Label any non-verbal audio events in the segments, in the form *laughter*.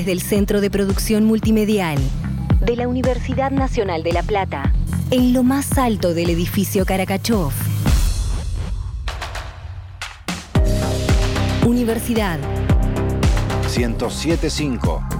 Desde el Centro de Producción Multimedial de la Universidad Nacional de La Plata, en lo más alto del edificio Caracachov. Universidad 1075.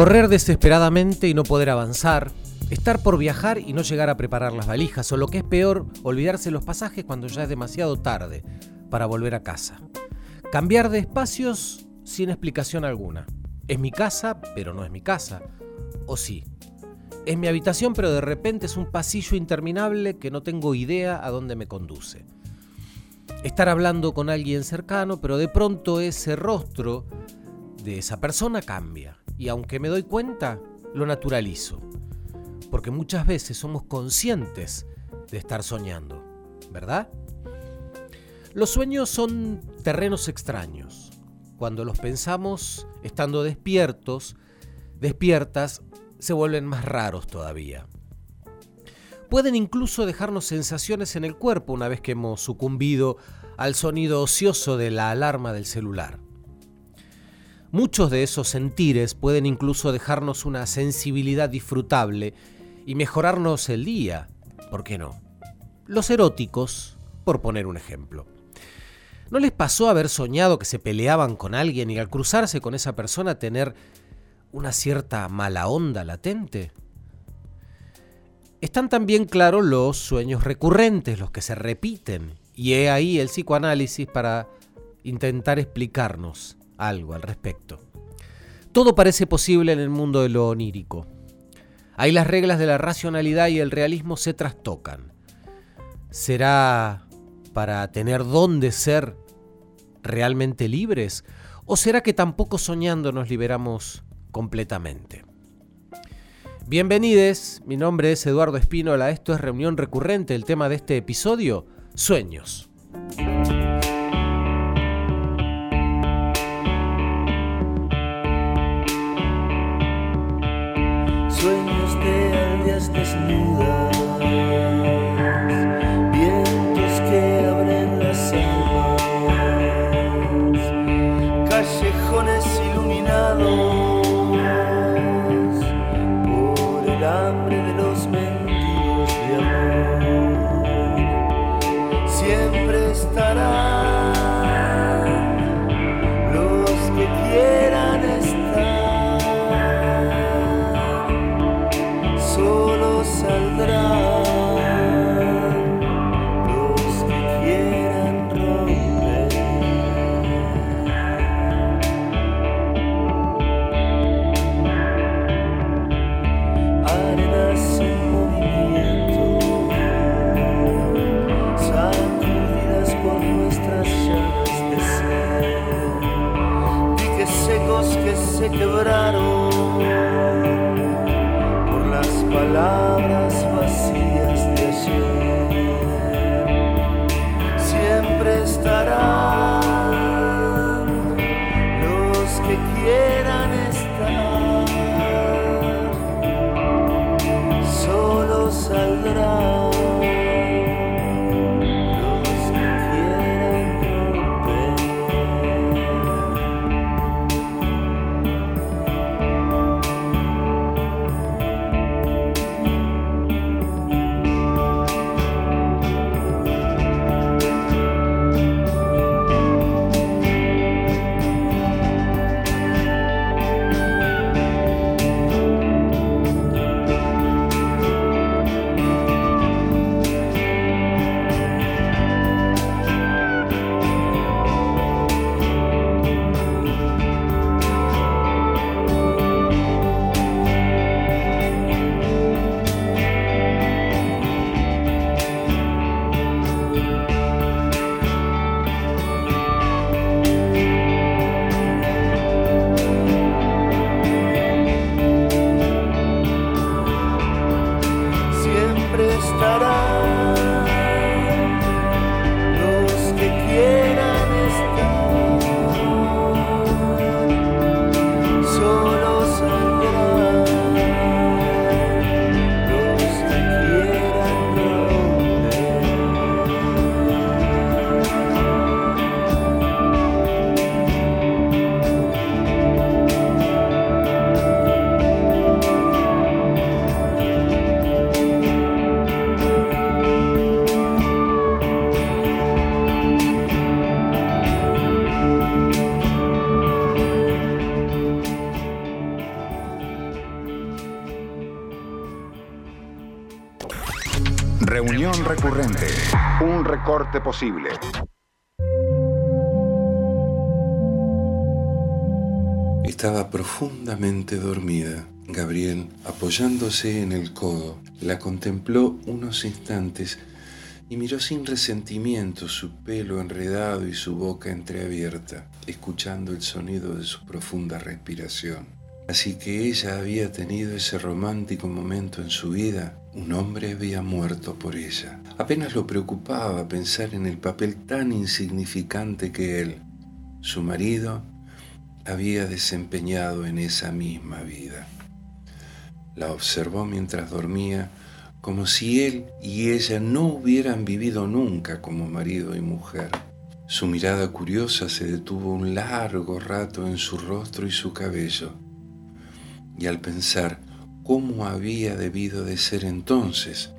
Correr desesperadamente y no poder avanzar, estar por viajar y no llegar a preparar las valijas, o lo que es peor, olvidarse los pasajes cuando ya es demasiado tarde para volver a casa. Cambiar de espacios sin explicación alguna. Es mi casa, pero no es mi casa. O sí. Es mi habitación, pero de repente es un pasillo interminable que no tengo idea a dónde me conduce. Estar hablando con alguien cercano, pero de pronto ese rostro de esa persona cambia y aunque me doy cuenta, lo naturalizo. Porque muchas veces somos conscientes de estar soñando, ¿verdad? Los sueños son terrenos extraños. Cuando los pensamos estando despiertos, despiertas, se vuelven más raros todavía. Pueden incluso dejarnos sensaciones en el cuerpo una vez que hemos sucumbido al sonido ocioso de la alarma del celular. Muchos de esos sentires pueden incluso dejarnos una sensibilidad disfrutable y mejorarnos el día, ¿por qué no? Los eróticos, por poner un ejemplo. ¿No les pasó haber soñado que se peleaban con alguien y al cruzarse con esa persona tener una cierta mala onda latente? Están también claros los sueños recurrentes, los que se repiten, y he ahí el psicoanálisis para intentar explicarnos algo al respecto. Todo parece posible en el mundo de lo onírico. Ahí las reglas de la racionalidad y el realismo se trastocan. ¿Será para tener dónde ser realmente libres? ¿O será que tampoco soñando nos liberamos completamente? Bienvenidos, mi nombre es Eduardo Espínola, esto es Reunión Recurrente, el tema de este episodio, Sueños. Posible. Estaba profundamente dormida. Gabriel, apoyándose en el codo, la contempló unos instantes y miró sin resentimiento su pelo enredado y su boca entreabierta, escuchando el sonido de su profunda respiración. Así que ella había tenido ese romántico momento en su vida, un hombre había muerto por ella. Apenas lo preocupaba pensar en el papel tan insignificante que él, su marido, había desempeñado en esa misma vida. La observó mientras dormía como si él y ella no hubieran vivido nunca como marido y mujer. Su mirada curiosa se detuvo un largo rato en su rostro y su cabello, y al pensar cómo había debido de ser entonces,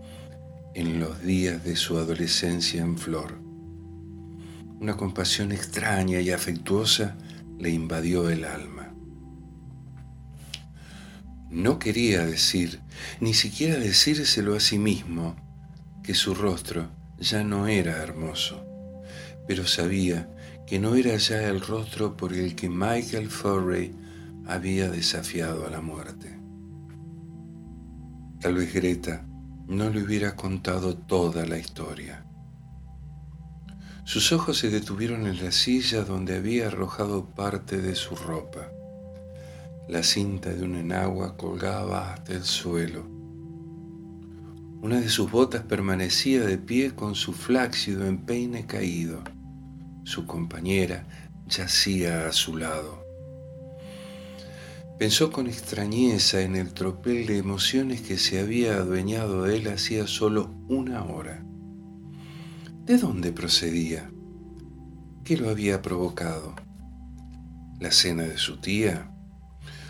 en los días de su adolescencia en flor, una compasión extraña y afectuosa le invadió el alma. No quería decir, ni siquiera decírselo a sí mismo, que su rostro ya no era hermoso, pero sabía que no era ya el rostro por el que Michael Furry había desafiado a la muerte. Tal vez Greta no le hubiera contado toda la historia. Sus ojos se detuvieron en la silla donde había arrojado parte de su ropa. La cinta de un enagua colgaba hasta el suelo. Una de sus botas permanecía de pie con su flácido empeine caído. Su compañera yacía a su lado. Pensó con extrañeza en el tropel de emociones que se había adueñado de él hacía solo una hora. ¿De dónde procedía? ¿Qué lo había provocado? ¿La cena de su tía?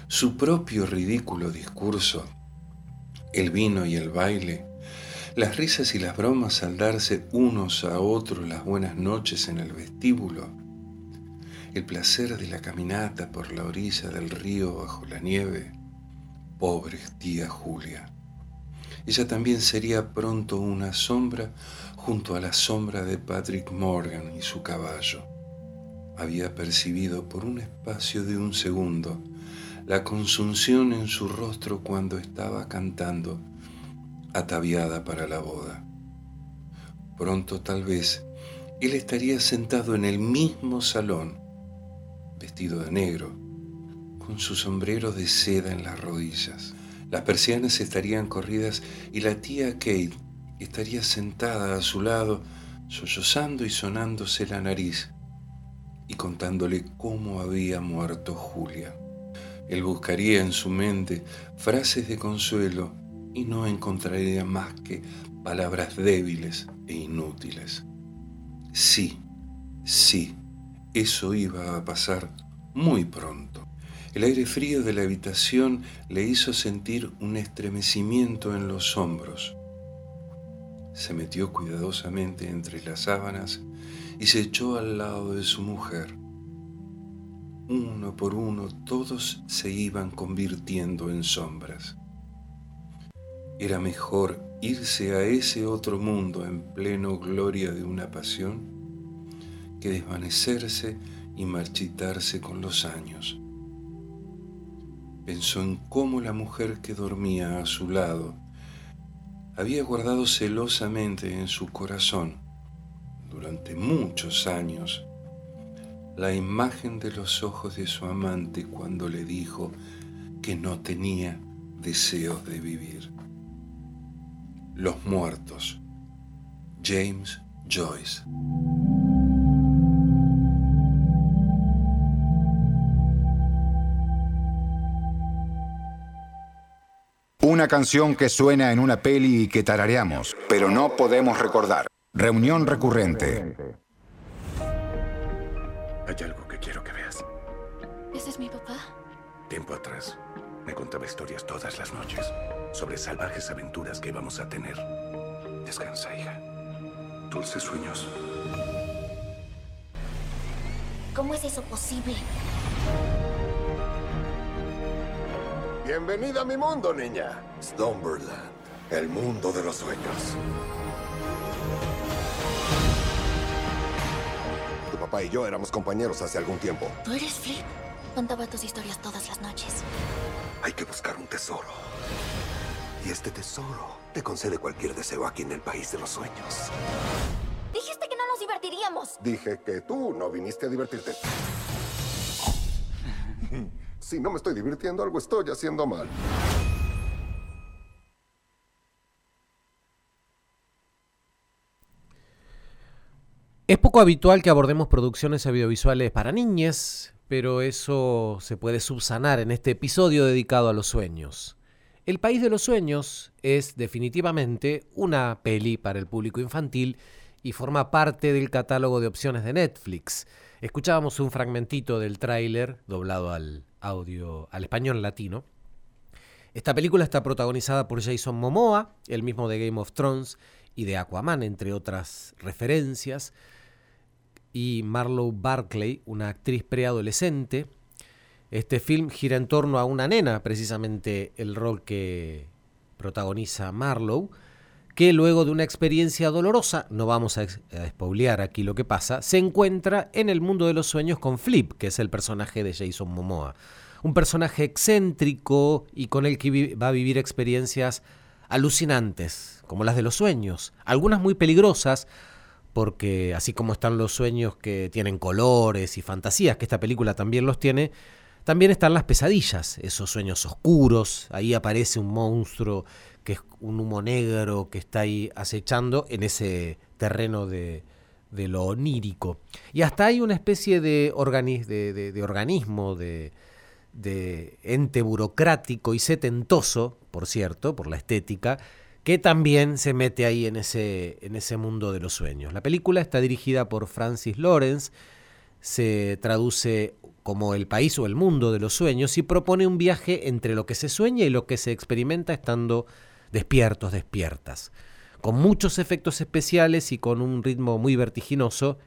su propio ridículo discurso, el vino y el baile, las risas y las bromas al darse unos a otros las buenas noches en el vestíbulo, el placer de la caminata por la orilla del río bajo la nieve. Pobre tía Julia. Ella también sería pronto una sombra junto a la sombra de Patrick Morgan y su caballo. Había percibido por un espacio de un segundo la consunción en su rostro cuando estaba cantando, ataviada para la boda. Pronto tal vez él estaría sentado en el mismo salón, vestido de negro, con su sombrero de seda en las rodillas. Las persianas estarían corridas y la tía Kate estaría sentada a su lado, sollozando y sonándose la nariz y contándole cómo había muerto Julia. Él buscaría en su mente frases de consuelo y no encontraría más que palabras débiles e inútiles. Sí, sí, eso iba a pasar muy pronto. El aire frío de la habitación le hizo sentir un estremecimiento en los hombros. Se metió cuidadosamente entre las sábanas y se echó al lado de su mujer uno por uno todos se iban convirtiendo en sombras. Era mejor irse a ese otro mundo en pleno gloria de una pasión que desvanecerse y marchitarse con los años. Pensó en cómo la mujer que dormía a su lado había guardado celosamente en su corazón durante muchos años la imagen de los ojos de su amante cuando le dijo que no tenía deseos de vivir. Los muertos. James Joyce. Una canción que suena en una peli y que tarareamos, pero no podemos recordar. Reunión recurrente. Hay algo que quiero que veas. ¿Ese es mi papá? Tiempo atrás, me contaba historias todas las noches sobre salvajes aventuras que íbamos a tener. Descansa, hija. Dulces sueños. ¿Cómo es eso posible? Bienvenida a mi mundo, niña. Slumberland, el mundo de los sueños. Tu papá y yo éramos compañeros hace algún tiempo. ¿Tú eres Flip? Contaba tus historias todas las noches. Hay que buscar un tesoro. Y este tesoro te concede cualquier deseo aquí en el país de los sueños. Dijiste que no nos divertiríamos. Dije que tú no viniste a divertirte. *laughs* si no me estoy divirtiendo, algo estoy haciendo mal. Es poco habitual que abordemos producciones audiovisuales para niñas, pero eso se puede subsanar en este episodio dedicado a los sueños. El País de los Sueños es definitivamente una peli para el público infantil y forma parte del catálogo de opciones de Netflix. Escuchábamos un fragmentito del tráiler doblado al audio al español latino. Esta película está protagonizada por Jason Momoa, el mismo de Game of Thrones y de Aquaman, entre otras referencias y Marlowe Barclay, una actriz preadolescente. Este film gira en torno a una nena, precisamente el rol que protagoniza Marlowe, que luego de una experiencia dolorosa, no vamos a, a aquí lo que pasa, se encuentra en el mundo de los sueños con Flip, que es el personaje de Jason Momoa. Un personaje excéntrico y con el que va a vivir experiencias alucinantes, como las de los sueños, algunas muy peligrosas, porque así como están los sueños que tienen colores y fantasías, que esta película también los tiene, también están las pesadillas, esos sueños oscuros, ahí aparece un monstruo que es un humo negro que está ahí acechando en ese terreno de, lo onírico. Y hasta hay una especie de, de, organismo, de, de ente burocrático y setentoso, por cierto, por la estética, que también se mete ahí en ese, en ese mundo de los sueños. La película está dirigida por Francis Lawrence, se traduce como el país o el mundo de los sueños y propone un viaje entre lo que se sueña y lo que se experimenta estando despiertos, despiertas, con muchos efectos especiales y con un ritmo muy vertiginoso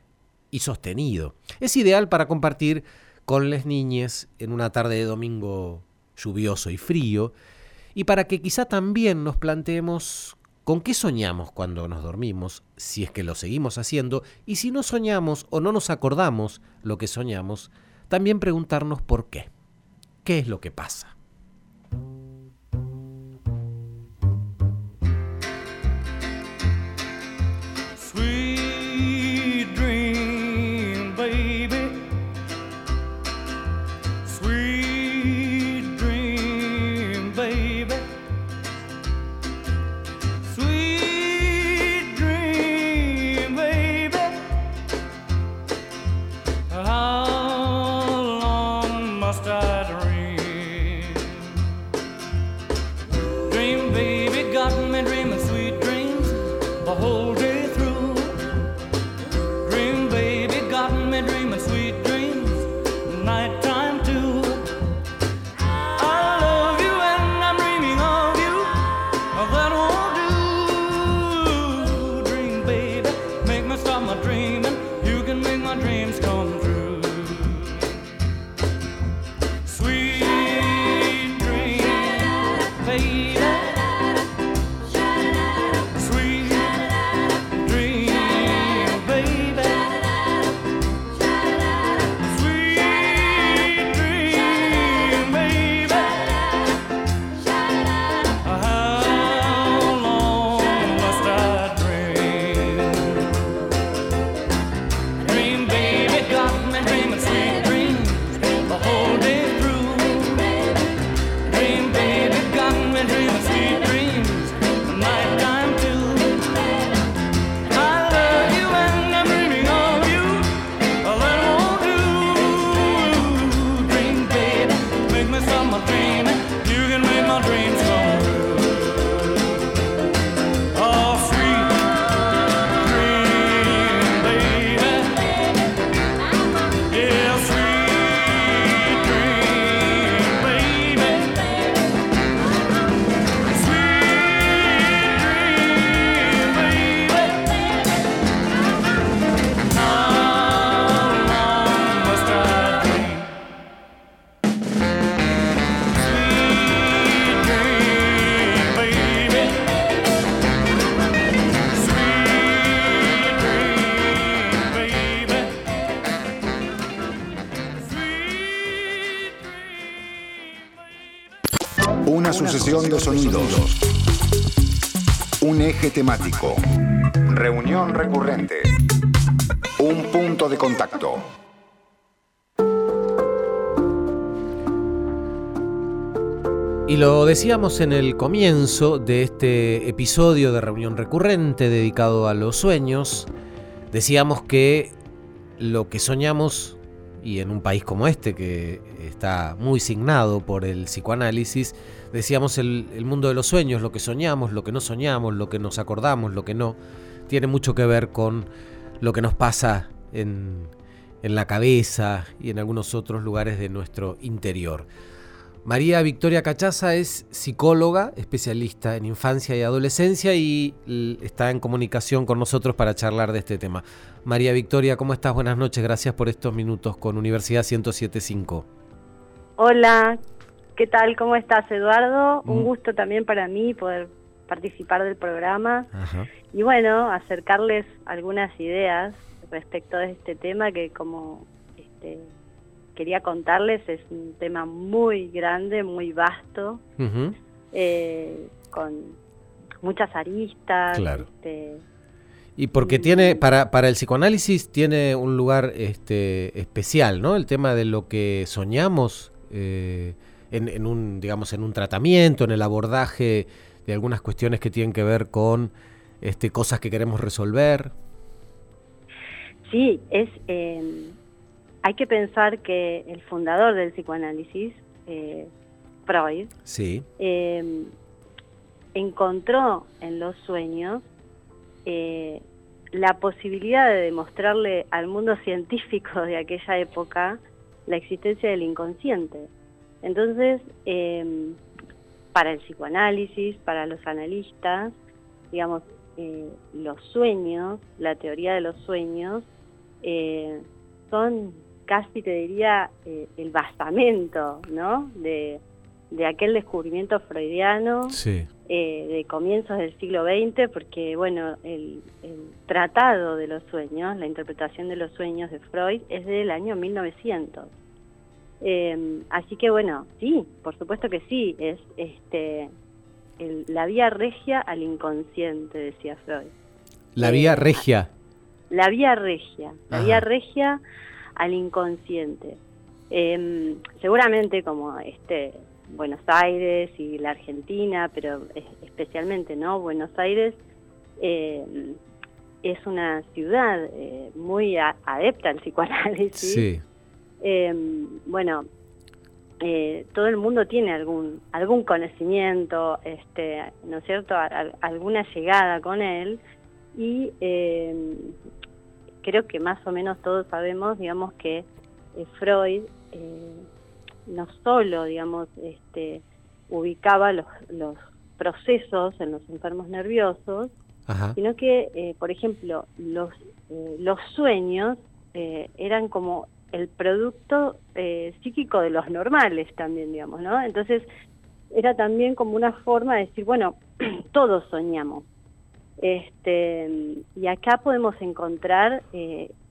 y sostenido. Es ideal para compartir con las niñas en una tarde de domingo lluvioso y frío y para que quizá también nos planteemos con qué soñamos cuando nos dormimos, si es que lo seguimos haciendo, y si no soñamos o no nos acordamos lo que soñamos, también preguntarnos por qué. ¿Qué es lo que pasa? Sonidos. Un eje temático. Reunión recurrente. Un punto de contacto. Y lo decíamos en el comienzo de este episodio de reunión recurrente dedicado a los sueños, decíamos que lo que soñamos, y en un país como este que está muy signado por el psicoanálisis, decíamos el, mundo de los sueños, lo que soñamos, lo que no soñamos, lo que nos acordamos, lo que no, tiene mucho que ver con lo que nos pasa en, la cabeza y en algunos otros lugares de nuestro interior. María Victoria Cachaza es psicóloga, especialista en infancia y adolescencia y está en comunicación con nosotros para charlar de este tema. María Victoria, ¿cómo estás? Buenas noches, gracias por estos minutos con Universidad 1075. Hola, ¿qué tal? ¿Cómo estás, Eduardo? Un mm. gusto también para mí poder participar del programa y bueno, acercarles algunas ideas respecto de este tema que como este, quería contarles es un tema muy grande, muy vasto, eh, con muchas aristas. Este, y porque tiene, para, para el psicoanálisis tiene un lugar este, especial, ¿no? El tema de lo que soñamos eh, en, un, digamos, en un tratamiento, en el abordaje de algunas cuestiones que tienen que ver con este, cosas que queremos resolver. Sí, es eh, hay que pensar que el fundador del psicoanálisis, eh, Freud, em, encontró en los sueños eh, la posibilidad de demostrarle al mundo científico de aquella época la existencia del inconsciente. Entonces, em, para el psicoanálisis, para los analistas, digamos, eh, los sueños, la teoría de los sueños, son casi te diría eh, el basamento, ¿no? De, aquel descubrimiento freudiano eh, de comienzos del siglo XX, porque, bueno, el, tratado de los sueños, la interpretación de los sueños de Freud es del año 1900. Em, así que, bueno, sí, por supuesto que sí, es este la vía regia al inconsciente, decía Freud. La vía eh, regia. La vía regia, la vía regia al inconsciente. Em, seguramente como este Buenos Aires y la Argentina, pero especialmente no Buenos Aires em, es una ciudad eh, muy adepta al psicoanálisis. Sí. Em, bueno, eh, todo el mundo tiene algún algún conocimiento, este, ¿no es cierto? alguna llegada con él y creo que más o menos todos sabemos, digamos, que eh, Freud eh, no solo, digamos, este, ubicaba los, los procesos en los enfermos nerviosos, sino que, eh, por ejemplo, los, los sueños eran como el producto psíquico de los normales también, digamos, ¿no? Entonces, era también como una forma de decir, bueno, *clears throat* todos soñamos, este, y acá podemos encontrar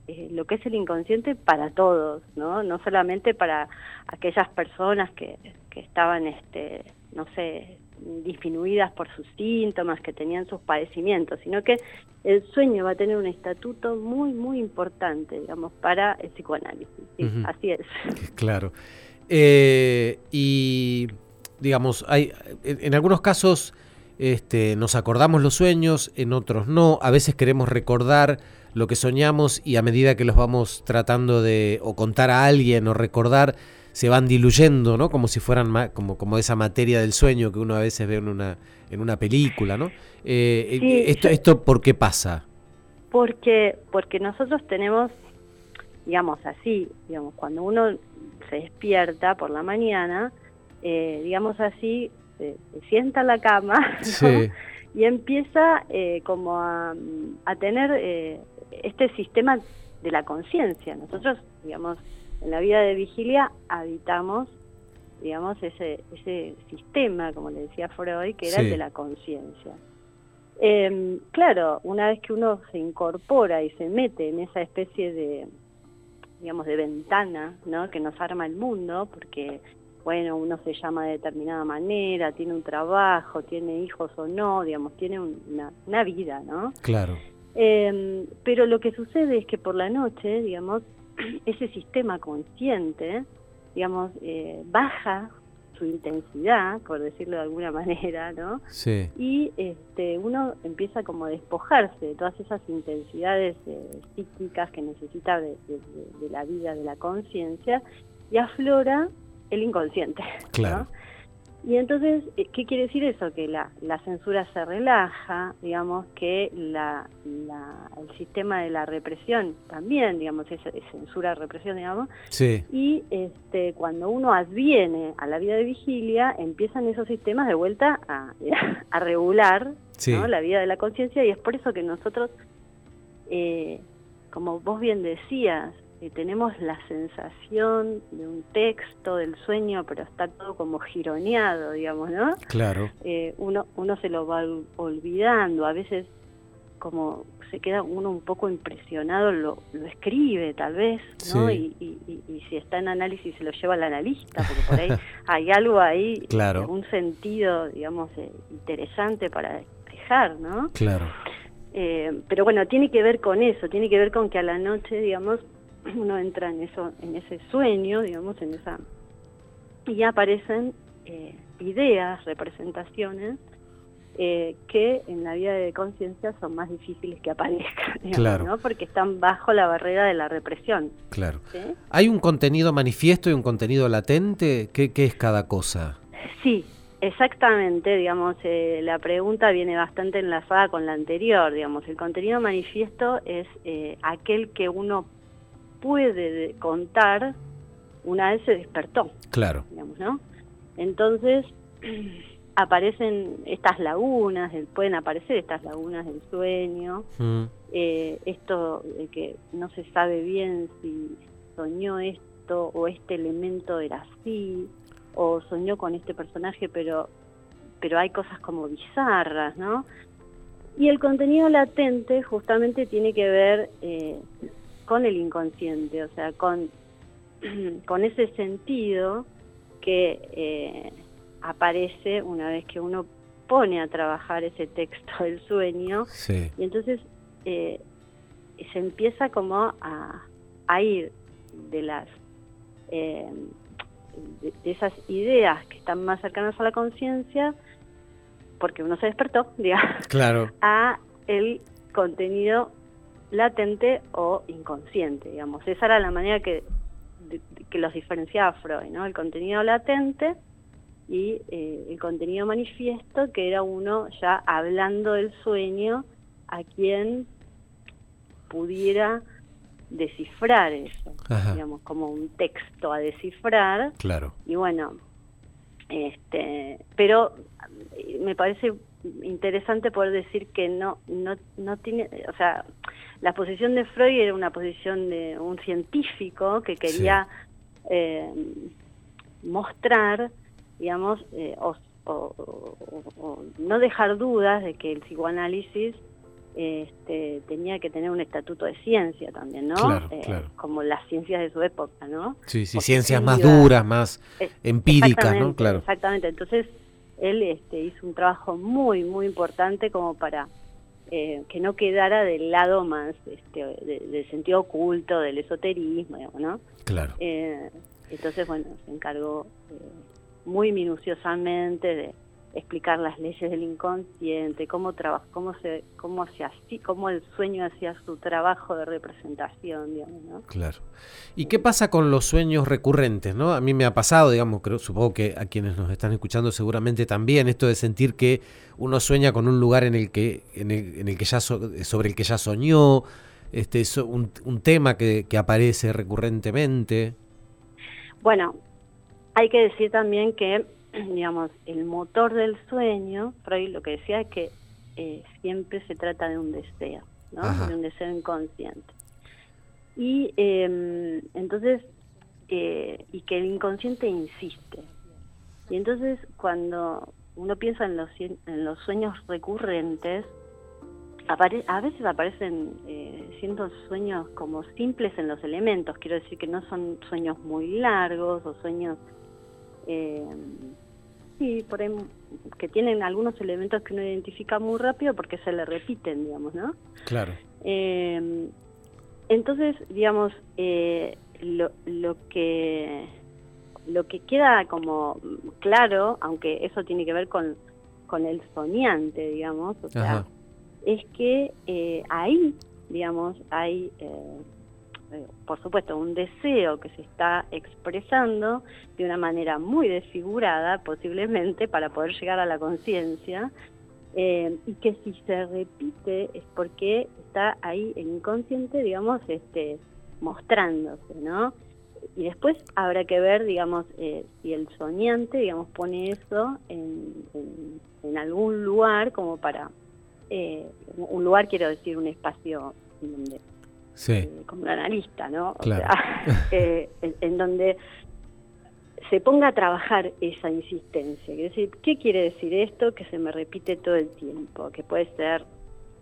eh, lo que es el inconsciente para todos, ¿no? No solamente para aquellas personas que, que estaban, este, no sé, disminuidas por sus síntomas, que tenían sus padecimientos, sino que el sueño va a tener un estatuto muy, muy importante, digamos, para el psicoanálisis. Así es. *laughs* Claro. Eh, y, digamos, hay, en algunos casos este, nos acordamos los sueños, en otros no. A veces queremos recordar lo que soñamos y a medida que los vamos tratando de o contar a alguien o recordar, se van diluyendo, ¿no? Como si fueran como, como esa materia del sueño que uno a veces ve en una, en una película, ¿no? Eh, eh, esto, ¿Esto por qué pasa? Porque, porque nosotros tenemos, digamos así, digamos, cuando uno se despierta por la mañana, eh, digamos así, se, sienta en la cama *laughs* y empieza eh, como a, tener eh, este sistema de la conciencia. Nosotros, digamos, en la vida de vigilia habitamos, digamos, ese, ese sistema, como le decía Freud, que era el de la conciencia. Em, claro, una vez que uno se incorpora y se mete en esa especie de, digamos, de ventana, ¿no? Que nos arma el mundo, porque bueno, uno se llama de determinada manera, tiene un trabajo, tiene hijos o no, digamos, tiene una, una vida, ¿no? Claro. Eh, pero lo que sucede es que por la noche, digamos, *clears throat* ese sistema consciente, digamos, eh, baja su intensidad, por decirlo de alguna *laughs* manera, ¿no? Sí. Y este, uno empieza como a despojarse de todas esas intensidades eh, psíquicas que necesita de, la vida, de la conciencia, y aflora el inconsciente. Claro. Y entonces, eh, ¿qué quiere decir eso? Que la, la censura se relaja, digamos, que la, el sistema de la represión también, digamos, es, censura, represión, digamos. Sí. Y este, cuando uno adviene a la vida de vigilia, empiezan esos sistemas de vuelta a, *laughs* a regular la vida de la conciencia y es por eso que nosotros, eh, como vos bien decías, tenemos la sensación de un texto del sueño, pero está todo como gironeado, digamos, ¿no? Claro. Eh, uno, uno se lo va olvidando, a veces como se queda uno un poco impresionado, lo, lo escribe tal vez, ¿no? Y, si está en análisis se lo lleva al analista, porque por ahí *laughs* hay algo ahí, claro. un sentido, digamos, eh, interesante para despejar, ¿no? Claro. Eh, pero bueno, tiene que ver con eso, tiene que ver con que a la noche, digamos, *clears throat* uno entra en eso, en ese sueño, digamos, en esa y aparecen eh, ideas, representaciones eh, que en la vida de conciencia son más difíciles que aparezcan, *laughs* claro. ¿no? porque están bajo la barrera de la represión. Claro. ¿Hay un contenido manifiesto y un contenido latente? ¿Qué, qué es cada cosa? Sí, Exactamente, digamos, eh, la pregunta viene bastante enlazada con la anterior, digamos, el contenido manifiesto es aquel que uno puede contar una vez se despertó. Claro. Digamos, ¿no? Entonces *clears throat* aparecen estas lagunas, pueden aparecer estas lagunas del sueño, mm. eh, esto de que no se sabe bien si soñó esto o este elemento era así, o soñó con este personaje, pero, pero hay cosas como bizarras, ¿no? Y el contenido latente justamente tiene que ver eh, con el inconsciente, o sea, con, *clears throat* con ese sentido que eh, aparece una vez que uno pone a trabajar ese texto del sueño y entonces eh, se empieza como a, ir de las eh, de, esas ideas que están más cercanas a la conciencia porque uno se despertó digamos claro. a el contenido latente o inconsciente, digamos. Esa era la manera que, que los diferenciaba Freud, ¿no? El contenido latente y eh, el contenido manifiesto, que era uno ya hablando del sueño a quien pudiera descifrar eso, digamos, como un texto a descifrar. Claro. Y bueno, este, pero me parece interesante poder decir que no, no, no tiene, o sea, la posición de Freud era una posición de un científico que quería eh, mostrar, digamos, eh, o, no dejar dudas de que el psicoanálisis este, tenía que tener un estatuto de ciencia también, ¿no? Eh, como las ciencias de su época, ¿no? Sí, sí, ciencias más duras, más empíricas, ¿no? Claro. Exactamente, entonces él este, hizo un trabajo muy, muy importante como para eh, que no quedara del lado más este, del sentido oculto, del esoterismo, ¿no? Claro. Eh, entonces, bueno, se encargó eh, muy minuciosamente de explicar las leyes del inconsciente, cómo trabaja, cómo se, cómo hacía así, cómo el sueño hacía su trabajo de representación, digamos, ¿no? Claro. ¿Y qué pasa con los sueños recurrentes, no? A mí me ha pasado, digamos, creo, supongo que a quienes nos están escuchando seguramente también esto de sentir que uno sueña con un lugar en el que, en el, que ya sobre el que ya soñó, este, un, un tema que, que aparece recurrentemente. Bueno, hay que decir también que digamos, el motor del sueño, Freud lo que decía es que eh, siempre se trata de un deseo, ¿no? de un deseo inconsciente. Y em, entonces, eh, y que el inconsciente insiste. Y entonces cuando uno piensa en los, en los sueños recurrentes, a veces aparecen eh, siendo sueños como simples en los elementos, quiero decir que no son sueños muy largos o sueños Eh, sí, por que tienen algunos elementos que uno identifica muy rápido porque se le repiten, digamos, ¿no? Claro. Eh, entonces, digamos, eh, lo, lo que lo que queda como claro, aunque eso tiene que ver con, con el soñante, digamos, o sea, es que eh, ahí, digamos, hay, eh, por supuesto, un deseo que se está expresando de una manera muy desfigurada, posiblemente, para poder llegar a la conciencia, y que si se repite es porque está ahí el inconsciente, digamos, este, mostrándose, ¿no? Y después habrá que ver, digamos, si el soñante, digamos, pone eso en, algún lugar como para eh, un lugar, quiero decir, un espacio donde, eh, como un analista, ¿no? *laughs* Eh, en, donde se ponga a trabajar esa insistencia. decir, ¿qué quiere decir esto que se me repite todo el tiempo? Que puede ser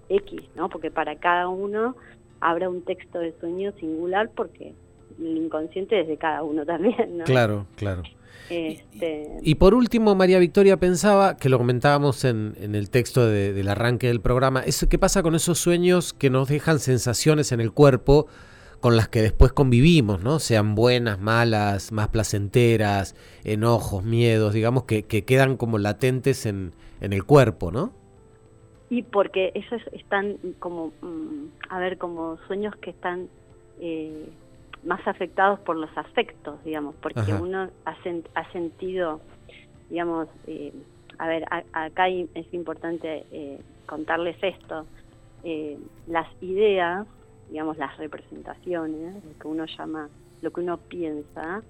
X, ¿no? Porque para cada uno habrá un texto de sueño singular porque el inconsciente es de cada uno *laughs* también, ¿no? Claro, claro. Este... Y por último, María Victoria pensaba, que lo comentábamos en, el texto del arranque del programa, ¿qué pasa con esos sueños que nos dejan sensaciones en el cuerpo con las que después convivimos, ¿no? Sean buenas, malas, más placenteras, enojos, miedos, digamos, que, quedan como latentes en, el cuerpo, ¿no? Y porque esos están como, mm, a ver, como sueños que están... Eh, más afectados por los afectos, digamos, porque uno ha, ha, sentido, digamos, eh, a ver, acá es importante eh, contarles esto, eh, las ideas, digamos, las representaciones, lo que uno llama, lo que uno piensa,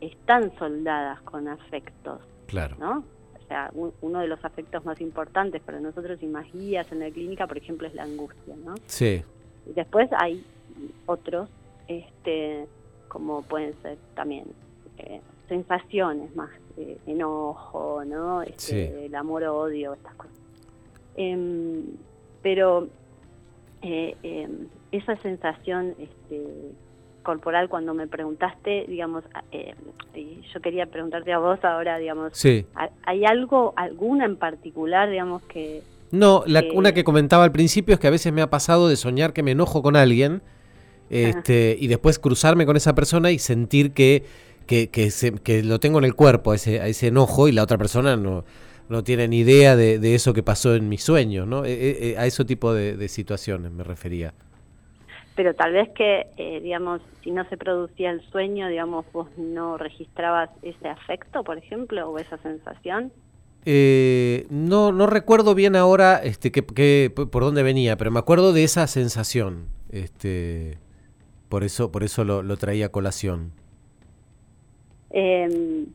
están soldadas con afectos, claro. ¿no? O sea, uno de los afectos más importantes para nosotros y más guías en la clínica, por ejemplo, es la angustia, ¿no? Sí. Después hay otros, este, como pueden ser también eh, sensaciones más, eh, enojo, ¿no? Este, El amor-odio, estas cosas. Em, pero eh, em, esa sensación este, corporal cuando me preguntaste, digamos, yo quería preguntarte a vos ahora, digamos, ¿hay algo, alguna en particular, digamos, que... No, la, una que comentaba al principio es que a veces me ha pasado de soñar que me enojo con alguien este, y después cruzarme con esa persona y sentir que, que, que, lo tengo en el cuerpo, ese, ese enojo, y la otra persona no, no tiene ni idea de, eso que pasó en mis sueños, ¿no? E, e, e, a ese tipo de, situaciones me refería. Pero tal vez que, eh, digamos, si no se producía el sueño, digamos, vos no registrabas ese afecto, por ejemplo, o esa sensación. Eh, no, no recuerdo bien ahora este, que, por dónde venía, pero me acuerdo de esa sensación. Este, por eso, por eso lo, traía a colación. Em,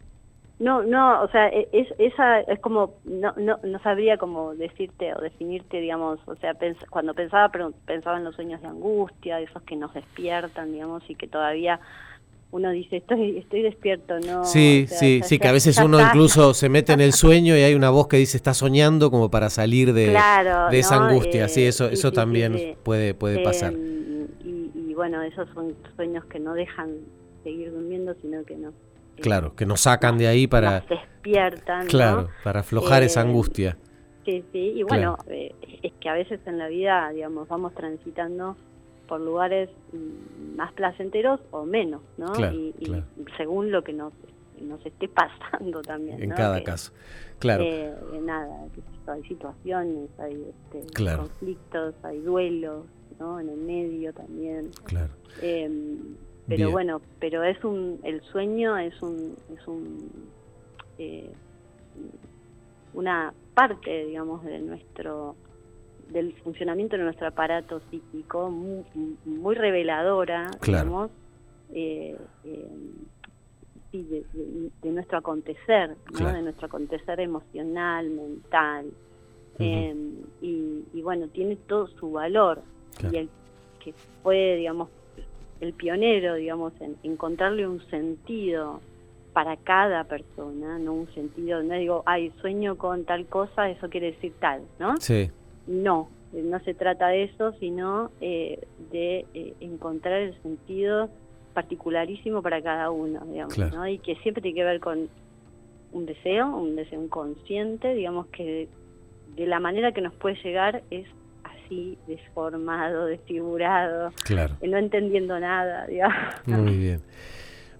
no, no, o sea, e, es, esa es como, no, no, no sabría cómo decirte o definirte, digamos, o sea, cuando pensaba, pensaba en los sueños de angustia, esos que nos despiertan, digamos, y que todavía uno dice, estoy, estoy despierto, ¿no? Sí, sí, sí, que a veces uno incluso se mete en el sueño y hay una voz que dice, está soñando como para salir de, de esa angustia, sí, eso, eso también puede, puede pasar. Bueno, esos son sueños que no dejan seguir durmiendo, sino que no. Eh, claro, que nos sacan de ahí para... Nos despiertan. Claro, para aflojar esa eh, angustia. Sí, sí, y bueno, eh, es que a veces en la vida, digamos, vamos transitando por lugares más placenteros o menos, ¿no? y, según lo que nos, nos esté pasando también. En cada caso, claro. nada, hay situaciones, hay este, conflictos, hay duelos, en el medio también. Claro. Em, pero bueno, pero es un, el sueño es un, es un, eh, una parte, digamos, de nuestro, del funcionamiento de nuestro aparato psíquico muy, reveladora, digamos, eh, em, de, nuestro acontecer, de nuestro acontecer emocional, mental. Em, y, y, bueno, tiene todo su valor y el que fue, digamos, el pionero, digamos, en encontrarle un sentido para cada persona, no un sentido, no digo, ay, sueño con tal cosa, eso quiere decir tal, ¿no? Sí. No, no se trata de eso, sino eh, de eh, encontrar el sentido particularísimo para cada uno, digamos, ¿no? Y que siempre tiene que ver con un deseo, un deseo inconsciente, digamos que de la manera que nos puede llegar es así, desformado, desfigurado, claro. no entendiendo nada, digamos. Muy bien.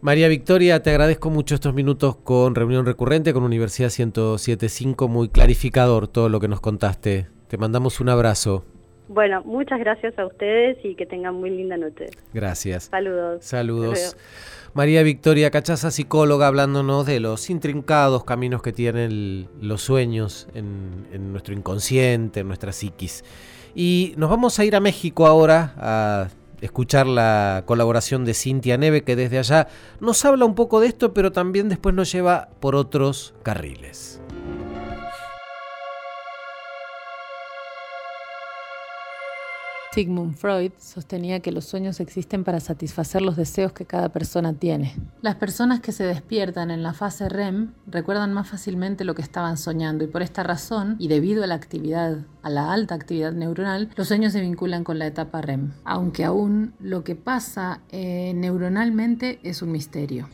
María Victoria, te agradezco mucho estos minutos con Reunión Recurrente, con Universidad 1075, muy clarificador todo lo que nos contaste. Te mandamos un abrazo. Bueno, muchas gracias a ustedes y que tengan muy linda noche. Gracias. Saludos. Saludos. María Victoria Cachaza, psicóloga, hablándonos de los intrincados caminos que tienen los sueños en, en, nuestro inconsciente, en nuestra psiquis. Y nos vamos a ir a México ahora a escuchar la colaboración de Cintia Neve, que desde allá nos habla un poco de esto, pero también después nos lleva por otros carriles. Sigmund Freud sostenía que los sueños existen para satisfacer los deseos que cada persona tiene. Las personas que se despiertan en la fase REM recuerdan más fácilmente lo que estaban soñando y por esta razón, y debido a la actividad, a la alta actividad neuronal, los sueños se vinculan con la etapa REM, aunque aún lo que pasa eh, neuronalmente es un misterio.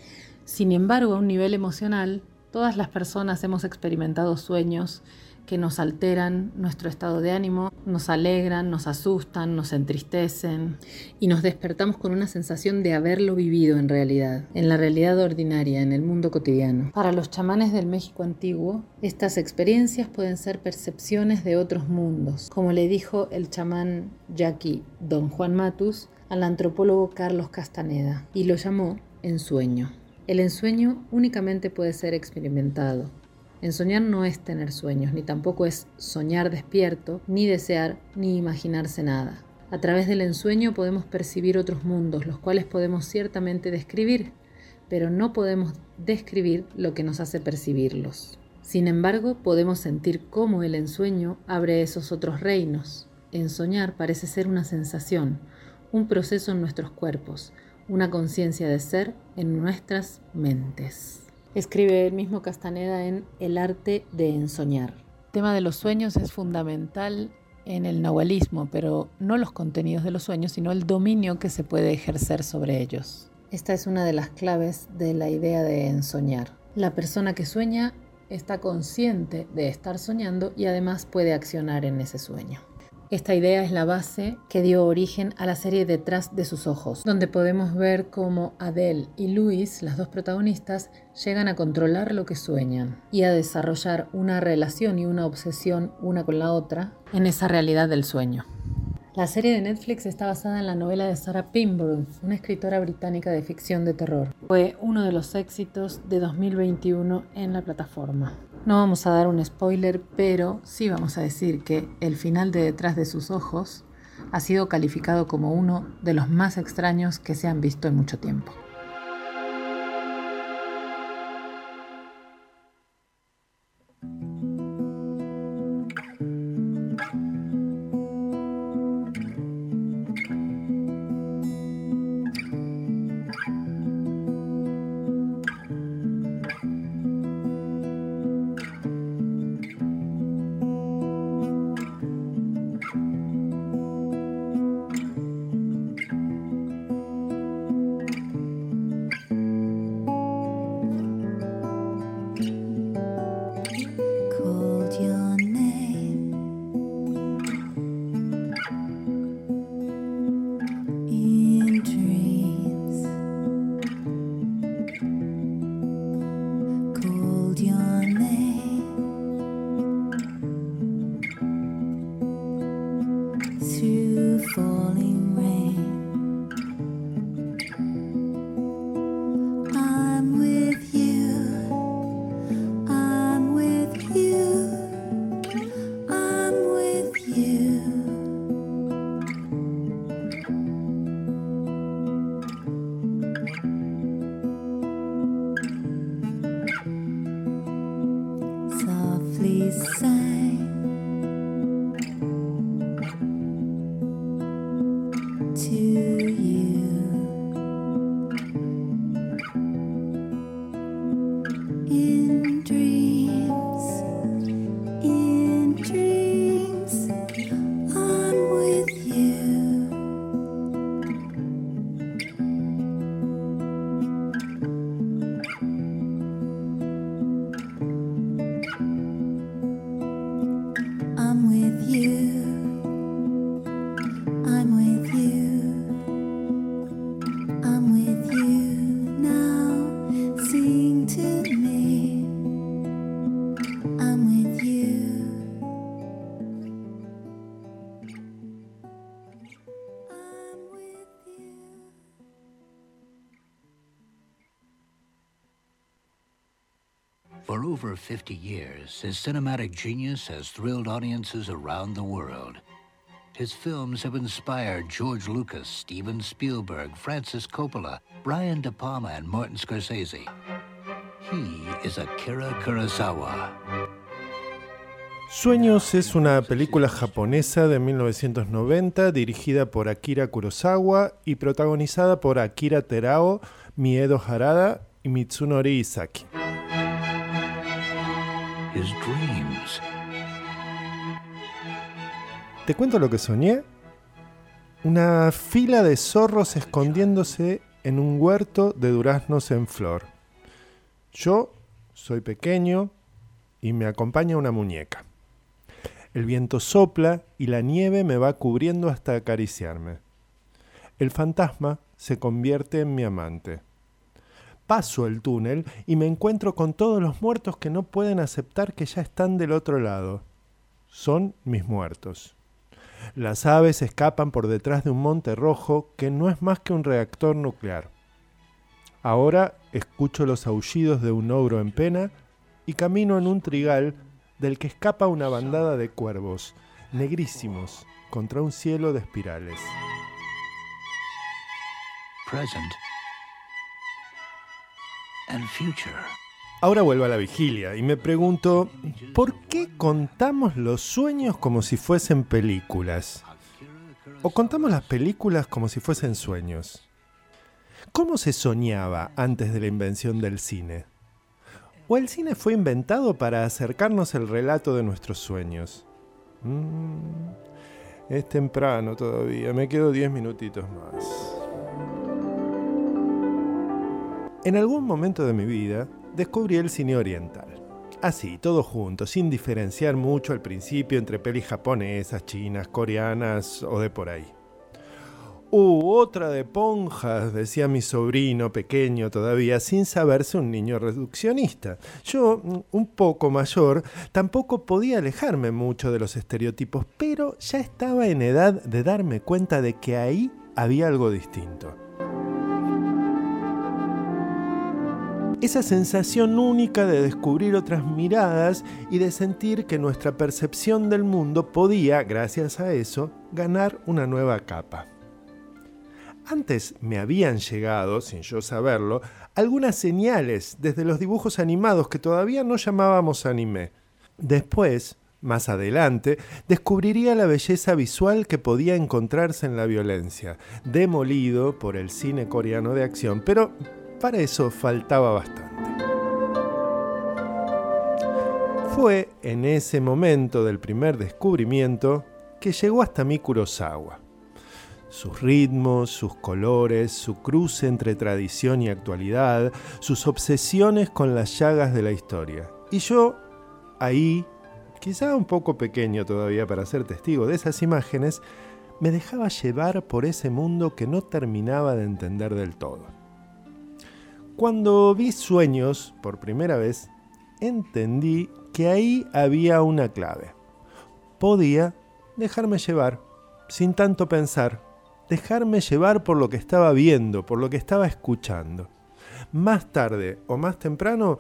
Sin embargo, a un nivel emocional, todas las personas hemos experimentado sueños que nos alteran nuestro estado de ánimo, nos alegran, nos asustan, nos entristecen y nos despertamos con una sensación de haberlo vivido en realidad, en la realidad ordinaria, en el mundo cotidiano. Para los chamanes del México antiguo, estas experiencias pueden ser percepciones de otros mundos, como le dijo el chamán Jackie Don Juan Matus al antropólogo Carlos Castaneda, y lo llamó ensueño. El ensueño únicamente puede ser experimentado, Ensoñar no es tener sueños, ni tampoco es soñar despierto, ni desear, ni imaginarse nada. A través del ensueño podemos percibir otros mundos, los cuales podemos ciertamente describir, pero no podemos describir lo que nos hace percibirlos. Sin embargo, podemos sentir cómo el ensueño abre esos otros reinos. Ensoñar parece ser una sensación, un proceso en nuestros cuerpos, una conciencia de ser en nuestras mentes. Escribe el mismo Castaneda en El arte de ensoñar. El tema de los sueños es fundamental en el nahualismo, pero no los contenidos de los sueños, sino el dominio que se puede ejercer sobre ellos. Esta es una de las claves de la idea de ensoñar. La persona que sueña está consciente de estar soñando y además puede accionar en ese sueño. Esta idea es la base que dio origen a la serie Detrás de sus ojos, donde podemos ver cómo Adele y Luis, las dos protagonistas, llegan a controlar lo que sueñan y a desarrollar una relación y una obsesión una con la otra en esa realidad del sueño. La serie de Netflix está basada en la novela de Sarah Pinborough, una escritora británica de ficción de terror. Fue uno de los éxitos de 2021 en la plataforma. No vamos a dar un spoiler, pero sí vamos a decir que el final de Detrás de sus ojos ha sido calificado como uno de los más extraños que se han visto en mucho tiempo. 50 years, his cinematic genius has thrilled audiences around the world. His films have inspired George Lucas, Steven Spielberg, Francis Coppola, Brian De Palma, and Martin Scorsese. He is Akira Kurosawa. Sueños es una película japonesa de 1990 dirigida por Akira Kurosawa y protagonizada por Akira Terao, Miedo Harada y Mitsunori Isaki. ¿Te cuento lo que soñé? Una fila de zorros escondiéndose en un huerto de duraznos en flor. Yo soy pequeño y me acompaña una muñeca. El viento sopla y la nieve me va cubriendo hasta acariciarme. El fantasma se convierte en mi amante. Paso el túnel y me encuentro con todos los muertos que no pueden aceptar que ya están del otro lado. Son mis muertos. Las aves escapan por detrás de un monte rojo que no es más que un reactor nuclear. Ahora escucho los aullidos de un ogro en pena y camino en un trigal del que escapa una bandada de cuervos, negrísimos, contra un cielo de espirales. Present Ahora vuelvo a la vigilia y me pregunto, ¿por qué contamos los sueños como si fuesen películas? ¿O contamos las películas como si fuesen sueños? ¿Cómo se soñaba antes de la invención del cine? ¿O el cine fue inventado para acercarnos el relato de nuestros sueños? Mm, es temprano todavía, me quedo 10 minutitos más. En algún momento de mi vida, descubrí el cine oriental. Así, todo junto, sin diferenciar mucho al principio entre pelis japonesas, chinas, coreanas o de por ahí. Uh, otra de ponjas, decía mi sobrino pequeño todavía, sin saberse un niño reduccionista. Yo, un poco mayor, tampoco podía alejarme mucho de los estereotipos, pero ya estaba en edad de darme cuenta de que ahí había algo distinto. Esa sensación única de descubrir otras miradas y de sentir que nuestra percepción del mundo podía, gracias a eso, ganar una nueva capa. Antes me habían llegado, sin yo saberlo, algunas señales desde los dibujos animados que todavía no llamábamos anime. Después, más adelante, descubriría la belleza visual que podía encontrarse en la violencia, demolido por el cine coreano de acción, pero para eso faltaba bastante. Fue en ese momento del primer descubrimiento que llegó hasta mí Kurosawa. Sus ritmos, sus colores, su cruce entre tradición y actualidad, sus obsesiones con las llagas de la historia. Y yo, ahí, quizá un poco pequeño todavía para ser testigo de esas imágenes, me dejaba llevar por ese mundo que no terminaba de entender del todo. Cuando vi sueños por primera vez, entendí que ahí había una clave. Podía dejarme llevar, sin tanto pensar, dejarme llevar por lo que estaba viendo, por lo que estaba escuchando. Más tarde o más temprano,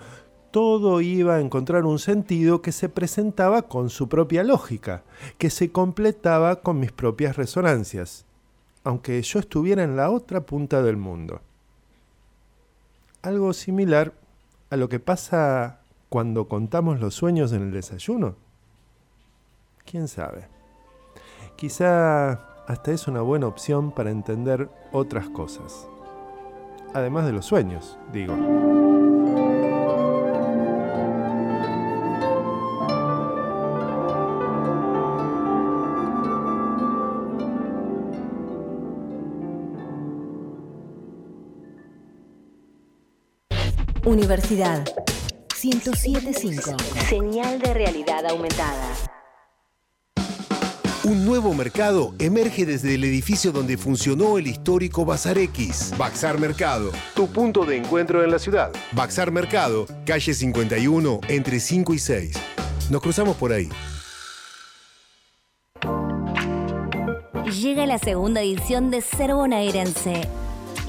todo iba a encontrar un sentido que se presentaba con su propia lógica, que se completaba con mis propias resonancias, aunque yo estuviera en la otra punta del mundo algo similar a lo que pasa cuando contamos los sueños en el desayuno? ¿Quién sabe? Quizá hasta es una buena opción para entender otras cosas. Además de los sueños, digo. Universidad 1075. Señal de realidad aumentada. Un nuevo mercado emerge desde el edificio donde funcionó el histórico Bazar X. Baxar Mercado. Tu punto de encuentro en la ciudad. Baxar Mercado, calle 51, entre 5 y 6. Nos cruzamos por ahí. Llega la segunda edición de Ser Bonaerense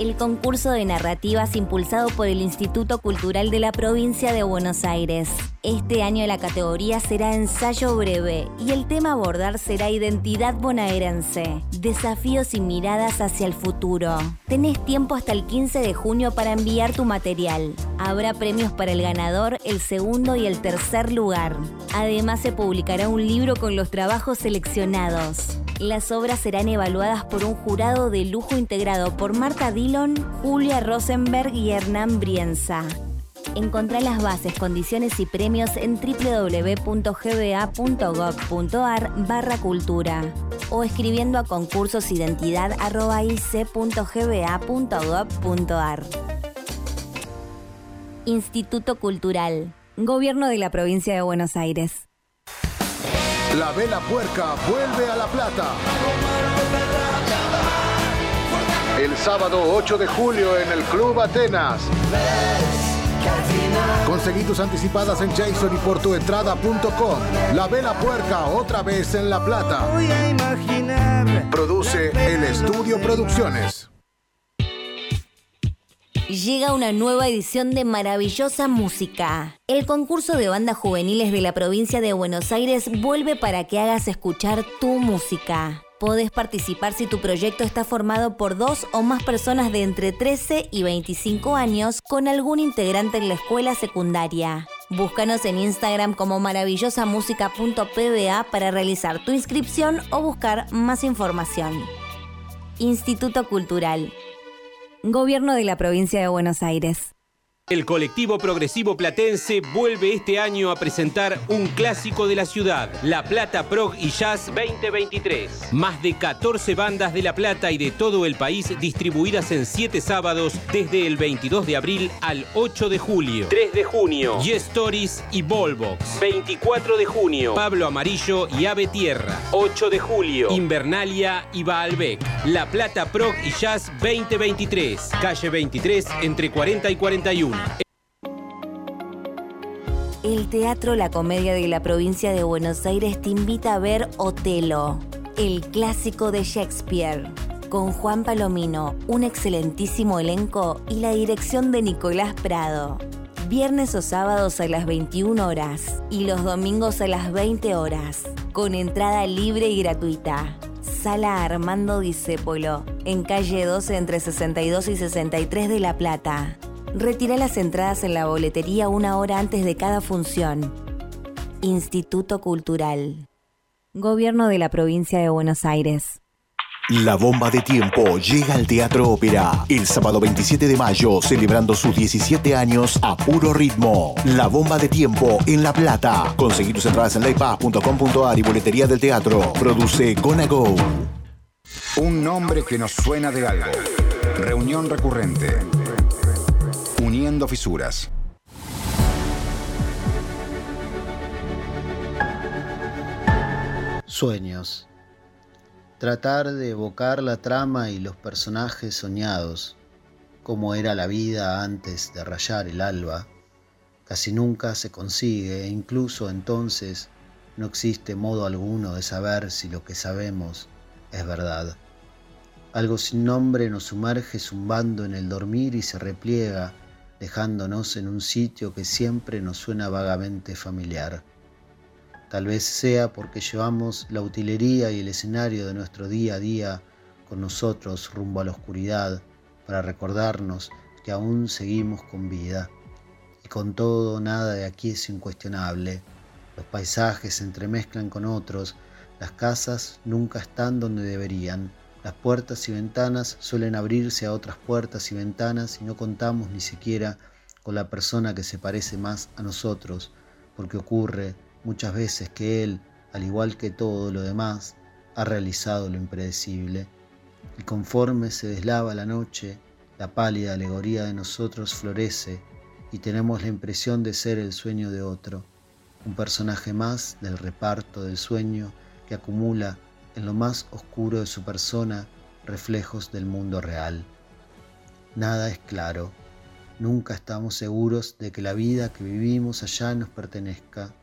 el concurso de narrativas impulsado por el Instituto Cultural de la Provincia de Buenos Aires. Este año la categoría será ensayo breve y el tema a abordar será identidad bonaerense, desafíos y miradas hacia el futuro. Tenés tiempo hasta el 15 de junio para enviar tu material. Habrá premios para el ganador, el segundo y el tercer lugar. Además se publicará un libro con los trabajos seleccionados. Las obras serán evaluadas por un jurado de lujo integrado por Marta Dillon, Julia Rosenberg y Hernán Brienza. Encontrá las bases, condiciones y premios en www.gba.gov.ar barra cultura o escribiendo a concursosidentidad.ic.gba.gov.ar. Instituto Cultural, Gobierno de la Provincia de Buenos Aires. La Vela Puerca vuelve a La Plata. El sábado 8 de julio en el Club Atenas. Conseguí tus anticipadas en Jason y por tu entrada.com. La Vela Puerca otra vez en La Plata. Produce El Estudio Producciones. Llega una nueva edición de Maravillosa Música. El concurso de bandas juveniles de la provincia de Buenos Aires vuelve para que hagas escuchar tu música. Podés participar si tu proyecto está formado por dos o más personas de entre 13 y 25 años con algún integrante en la escuela secundaria. Búscanos en Instagram como maravillosamusica.pba para realizar tu inscripción o buscar más información. Instituto Cultural. Gobierno de la Provincia de Buenos Aires. El colectivo progresivo platense vuelve este año a presentar un clásico de la ciudad, La Plata Prog y Jazz 2023. Más de 14 bandas de La Plata y de todo el país distribuidas en 7 sábados desde el 22 de abril al 8 de julio. 3 de junio, Yes Stories y Volvox. 24 de junio, Pablo Amarillo y Ave Tierra. 8 de julio, Invernalia y Baalbec. La Plata Prog y Jazz 2023. Calle 23 entre 40 y 41. El Teatro La Comedia de la provincia de Buenos Aires te invita a ver Otelo, el clásico de Shakespeare, con Juan Palomino, un excelentísimo elenco y la dirección de Nicolás Prado. Viernes o sábados a las 21 horas y los domingos a las 20 horas, con entrada libre y gratuita. Sala Armando Discépolo, en calle 12 entre 62 y 63 de La Plata. Retira las entradas en la boletería una hora antes de cada función. Instituto Cultural. Gobierno de la Provincia de Buenos Aires. La bomba de tiempo llega al Teatro Ópera el sábado 27 de mayo, celebrando sus 17 años a puro ritmo. La bomba de tiempo en La Plata. Conseguir tus entradas en laypaz.com.ar y boletería del teatro. Produce Gonago. Un nombre que nos suena de algo. Reunión recurrente uniendo fisuras. Sueños. Tratar de evocar la trama y los personajes soñados, como era la vida antes de rayar el alba, casi nunca se consigue e incluso entonces no existe modo alguno de saber si lo que sabemos es verdad. Algo sin nombre nos sumerge zumbando en el dormir y se repliega dejándonos en un sitio que siempre nos suena vagamente familiar. Tal vez sea porque llevamos la utilería y el escenario de nuestro día a día con nosotros rumbo a la oscuridad para recordarnos que aún seguimos con vida. Y con todo, nada de aquí es incuestionable. Los paisajes se entremezclan con otros, las casas nunca están donde deberían las puertas y ventanas suelen abrirse a otras puertas y ventanas y no contamos ni siquiera con la persona que se parece más a nosotros, porque ocurre muchas veces que Él, al igual que todo lo demás, ha realizado lo impredecible. Y conforme se deslava la noche, la pálida alegoría de nosotros florece y tenemos la impresión de ser el sueño de otro, un personaje más del reparto del sueño que acumula en lo más oscuro de su persona reflejos del mundo real. Nada es claro, nunca estamos seguros de que la vida que vivimos allá nos pertenezca.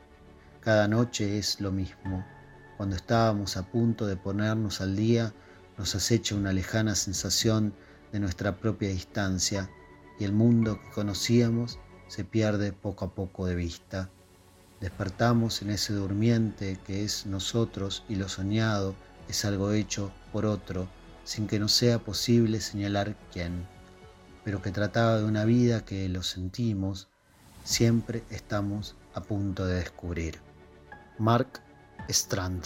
Cada noche es lo mismo. Cuando estábamos a punto de ponernos al día, nos acecha una lejana sensación de nuestra propia distancia y el mundo que conocíamos se pierde poco a poco de vista. Despertamos en ese durmiente que es nosotros y lo soñado es algo hecho por otro sin que nos sea posible señalar quién, pero que trataba de una vida que lo sentimos, siempre estamos a punto de descubrir. Mark Strand.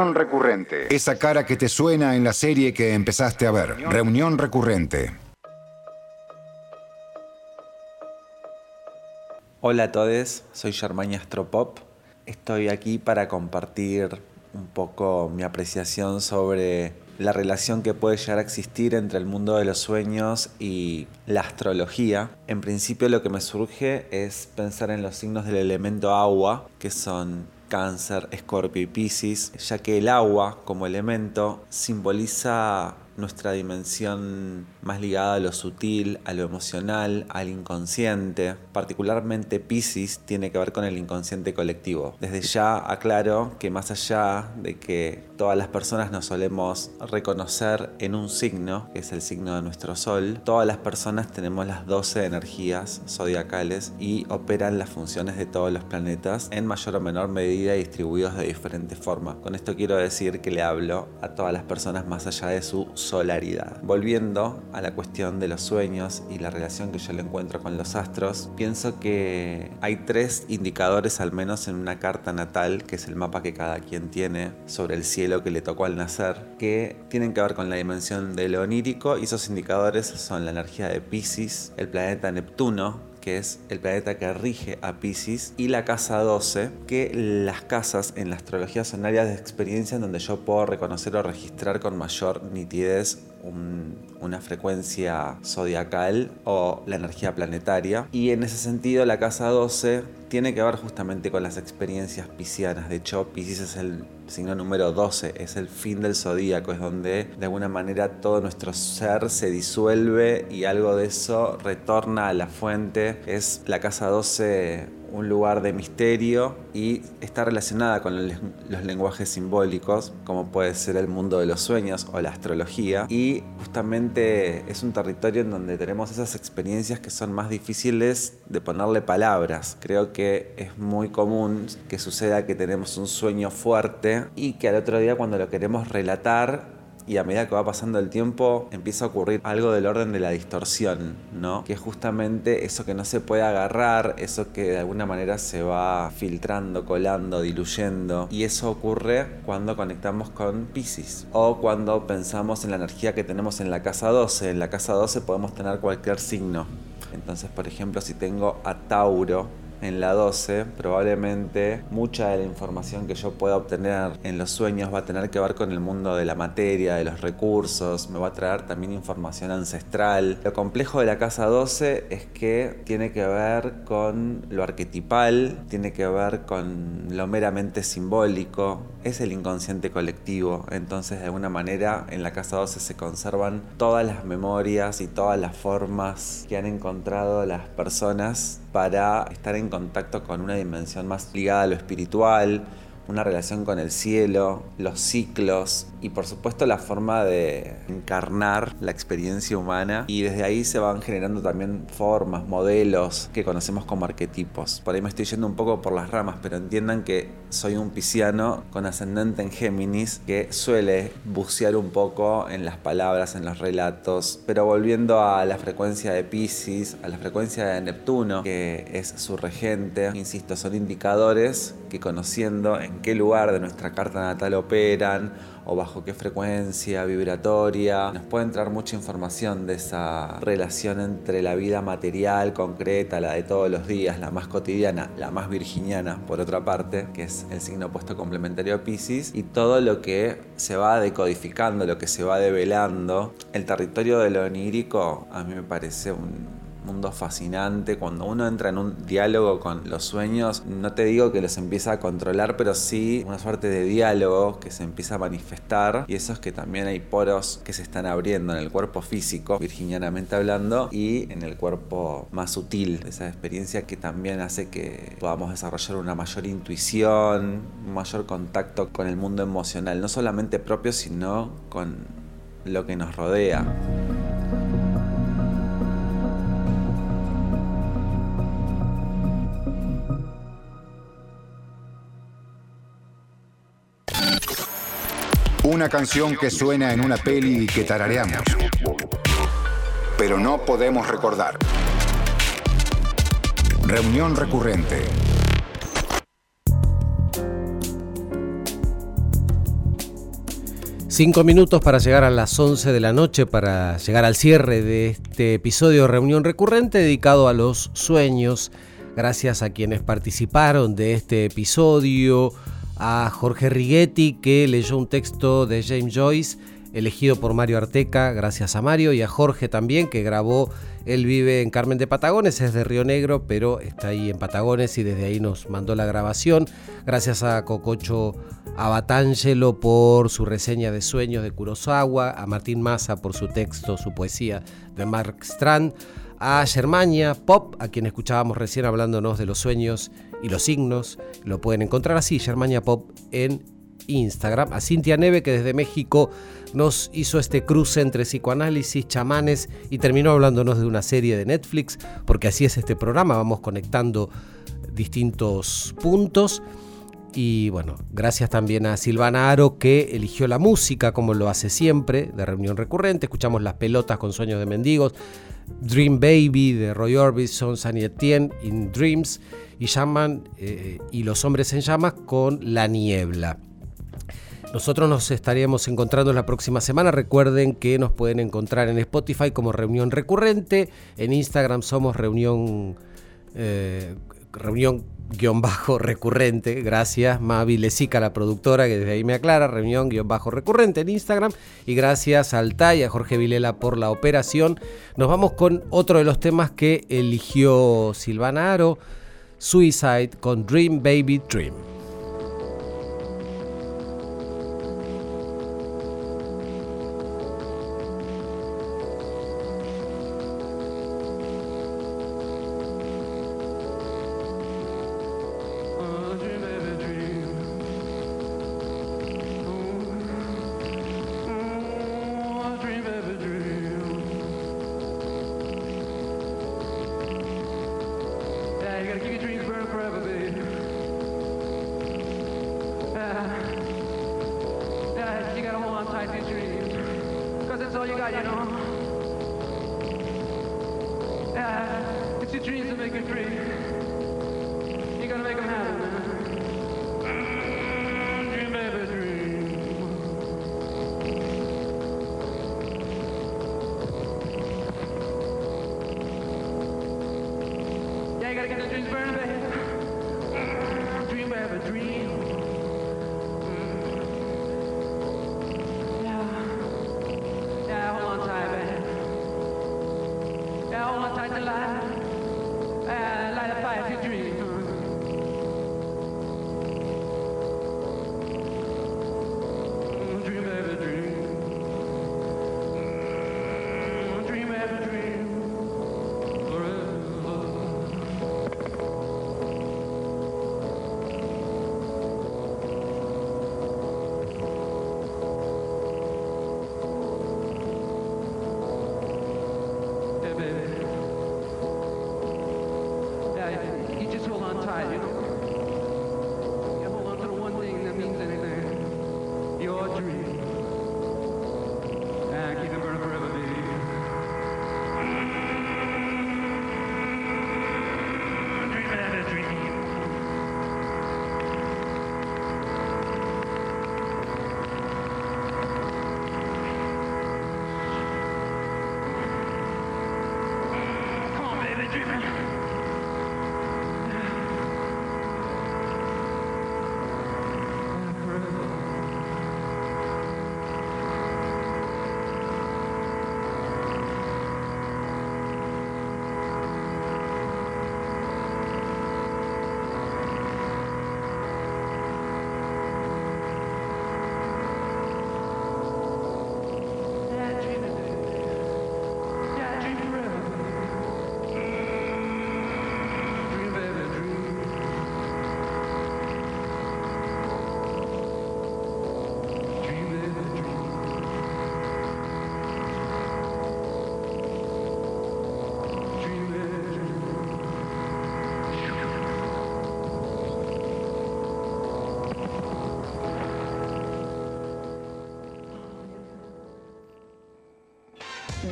Reunión recurrente. Esa cara que te suena en la serie que empezaste a ver. Reunión recurrente. Hola a todos, soy Germán Astropop. Estoy aquí para compartir un poco mi apreciación sobre la relación que puede llegar a existir entre el mundo de los sueños y la astrología. En principio lo que me surge es pensar en los signos del elemento agua, que son Cáncer, Escorpio y Piscis, ya que el agua como elemento simboliza nuestra dimensión más ligada a lo sutil, a lo emocional, al inconsciente. Particularmente Pisces tiene que ver con el inconsciente colectivo. Desde ya aclaro que más allá de que todas las personas nos solemos reconocer en un signo, que es el signo de nuestro sol, todas las personas tenemos las 12 energías zodiacales y operan las funciones de todos los planetas en mayor o menor medida y distribuidos de diferente forma. Con esto quiero decir que le hablo a todas las personas más allá de su solaridad. Volviendo a la cuestión de los sueños y la relación que yo le encuentro con los astros, pienso que hay tres indicadores al menos en una carta natal, que es el mapa que cada quien tiene sobre el cielo que le tocó al nacer, que tienen que ver con la dimensión de lo onírico y esos indicadores son la energía de Pisces, el planeta Neptuno, que es el planeta que rige a Pisces, y la casa 12, que las casas en la astrología son áreas de experiencia en donde yo puedo reconocer o registrar con mayor nitidez una frecuencia zodiacal o la energía planetaria. Y en ese sentido, la casa 12 tiene que ver justamente con las experiencias piscianas. De hecho, Pisces es el signo número 12, es el fin del zodíaco, es donde de alguna manera todo nuestro ser se disuelve y algo de eso retorna a la fuente. Es la casa 12 un lugar de misterio y está relacionada con los lenguajes simbólicos, como puede ser el mundo de los sueños o la astrología. Y justamente es un territorio en donde tenemos esas experiencias que son más difíciles de ponerle palabras. Creo que es muy común que suceda que tenemos un sueño fuerte y que al otro día cuando lo queremos relatar y a medida que va pasando el tiempo empieza a ocurrir algo del orden de la distorsión, ¿no? Que es justamente eso que no se puede agarrar, eso que de alguna manera se va filtrando, colando, diluyendo. Y eso ocurre cuando conectamos con Pisces o cuando pensamos en la energía que tenemos en la casa 12. En la casa 12 podemos tener cualquier signo. Entonces, por ejemplo, si tengo a Tauro, en la 12, probablemente mucha de la información que yo pueda obtener en los sueños va a tener que ver con el mundo de la materia, de los recursos, me va a traer también información ancestral. Lo complejo de la casa 12 es que tiene que ver con lo arquetipal, tiene que ver con lo meramente simbólico, es el inconsciente colectivo, entonces de alguna manera en la casa 12 se conservan todas las memorias y todas las formas que han encontrado las personas para estar en contacto con una dimensión más ligada a lo espiritual, una relación con el cielo, los ciclos y por supuesto la forma de encarnar la experiencia humana y desde ahí se van generando también formas, modelos que conocemos como arquetipos. Por ahí me estoy yendo un poco por las ramas, pero entiendan que soy un pisciano con ascendente en Géminis que suele bucear un poco en las palabras, en los relatos, pero volviendo a la frecuencia de Pisces, a la frecuencia de Neptuno, que es su regente, insisto, son indicadores que conociendo en qué lugar de nuestra carta natal operan o bajo qué frecuencia vibratoria. Nos puede entrar mucha información de esa relación entre la vida material, concreta, la de todos los días, la más cotidiana, la más virginiana, por otra parte, que es el signo opuesto complementario a Pisces, y todo lo que se va decodificando, lo que se va develando. El territorio de lo onírico a mí me parece un, mundo fascinante. Cuando uno entra en un diálogo con los sueños, no te digo que los empieza a controlar, pero sí una suerte de diálogo que se empieza a manifestar. Y eso es que también hay poros que se están abriendo en el cuerpo físico, virginianamente hablando, y en el cuerpo más sutil. Esa experiencia que también hace que podamos desarrollar una mayor intuición, un mayor contacto con el mundo emocional, no solamente propio, sino con lo que nos rodea. Una canción que suena en una peli y que tarareamos. Pero no podemos recordar. Reunión recurrente. Cinco minutos para llegar a las 11 de la noche, para llegar al cierre de este episodio de Reunión Recurrente dedicado a los sueños. Gracias a quienes participaron de este episodio, a Jorge Righetti que leyó un texto de James Joyce elegido por Mario Arteca, gracias a Mario, y a Jorge también, que grabó Él vive en Carmen de Patagones, es de Río Negro, pero está ahí en Patagones y desde ahí nos mandó la grabación. Gracias a Cococho Abatangelo por su reseña de Sueños de Kurosawa, a Martín Massa por su texto, su poesía de Mark Strand, a Germania Pop, a quien escuchábamos recién hablándonos de los sueños y los signos. Lo pueden encontrar así, Germania Pop, en Instagram. A Cintia Neve, que desde México nos hizo este cruce entre psicoanálisis, chamanes y terminó hablándonos de una serie de Netflix, porque así es este programa, vamos conectando distintos puntos. Y bueno, gracias también a Silvana Aro que eligió la música como lo hace siempre, de reunión recurrente. Escuchamos las pelotas con sueños de mendigos, Dream Baby de Roy Orbison, Sunny Etienne, In Dreams y llaman eh, y los hombres en llamas con La Niebla. Nosotros nos estaríamos encontrando la próxima semana. Recuerden que nos pueden encontrar en Spotify como Reunión Recurrente. En Instagram somos Reunión, eh, reunión guion bajo recurrente. Gracias, Mavi Lesica, la productora, que desde ahí me aclara, reunión guion bajo recurrente en Instagram. Y gracias al TAI, a Jorge Vilela por la operación. Nos vamos con otro de los temas que eligió Silvana Aro, Suicide con Dream Baby Dream.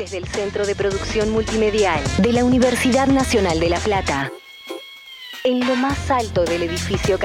Desde el Centro de Producción Multimedial de la Universidad Nacional de La Plata. En lo más alto del edificio